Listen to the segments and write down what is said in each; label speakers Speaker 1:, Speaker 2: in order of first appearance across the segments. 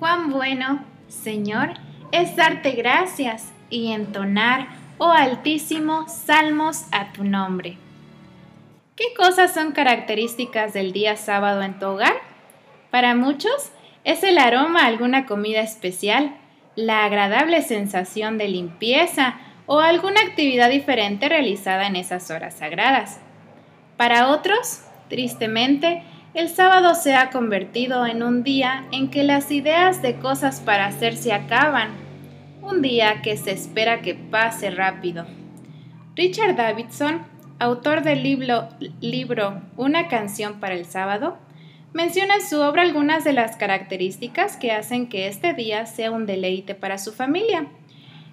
Speaker 1: Cuán bueno, Señor, es darte gracias y entonar, oh Altísimo, salmos a tu nombre. ¿Qué cosas son características del día sábado en tu hogar? Para muchos es el aroma alguna comida especial, la agradable sensación de limpieza o alguna actividad diferente realizada en esas horas sagradas. Para otros, tristemente, el sábado se ha convertido en un día en que las ideas de cosas para hacer se acaban, un día que se espera que pase rápido. Richard Davidson, autor del libro, libro Una canción para el sábado, menciona en su obra algunas de las características que hacen que este día sea un deleite para su familia.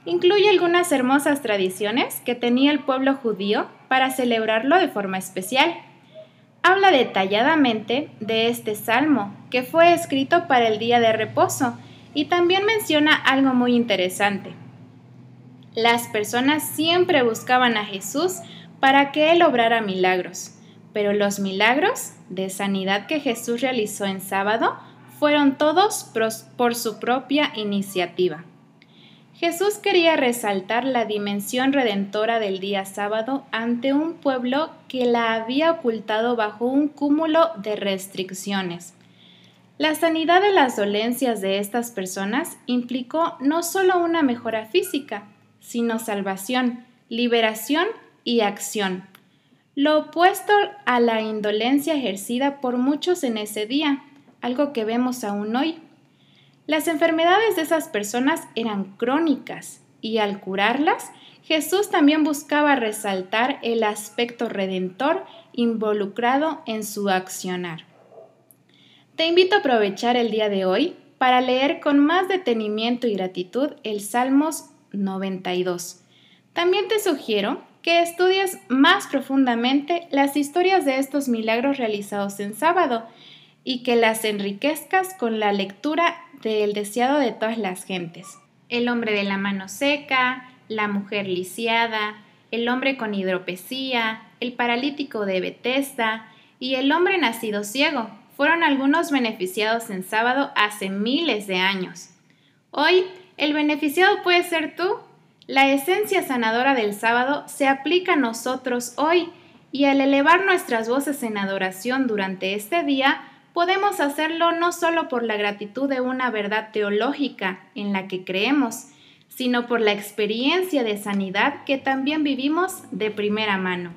Speaker 1: Incluye algunas hermosas tradiciones que tenía el pueblo judío para celebrarlo de forma especial habla detalladamente de este salmo, que fue escrito para el día de reposo, y también menciona algo muy interesante. Las personas siempre buscaban a Jesús para que Él obrara milagros, pero los milagros de sanidad que Jesús realizó en sábado fueron todos por su propia iniciativa. Jesús quería resaltar la dimensión redentora del día sábado ante un pueblo que la había ocultado bajo un cúmulo de restricciones. La sanidad de las dolencias de estas personas implicó no solo una mejora física, sino salvación, liberación y acción. Lo opuesto a la indolencia ejercida por muchos en ese día, algo que vemos aún hoy. Las enfermedades de esas personas eran crónicas y al curarlas, Jesús también buscaba resaltar el aspecto redentor involucrado en su accionar. Te invito a aprovechar el día de hoy para leer con más detenimiento y gratitud el Salmos 92. También te sugiero que estudies más profundamente las historias de estos milagros realizados en sábado y que las enriquezcas con la lectura del deseado de todas las gentes. El hombre de la mano seca, la mujer lisiada, el hombre con hidropesía, el paralítico de Bethesda y el hombre nacido ciego fueron algunos beneficiados en sábado hace miles de años. Hoy, el beneficiado puede ser tú. La esencia sanadora del sábado se aplica a nosotros hoy y al elevar nuestras voces en adoración durante este día, podemos hacerlo no solo por la gratitud de una verdad teológica en la que creemos, sino por la experiencia de sanidad que también vivimos de primera mano.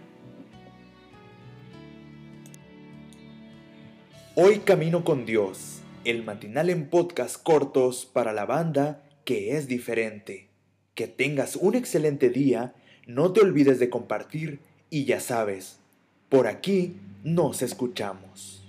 Speaker 2: Hoy Camino con Dios, el matinal en podcast cortos para la banda que es diferente. Que tengas un excelente día, no te olvides de compartir y ya sabes, por aquí nos escuchamos.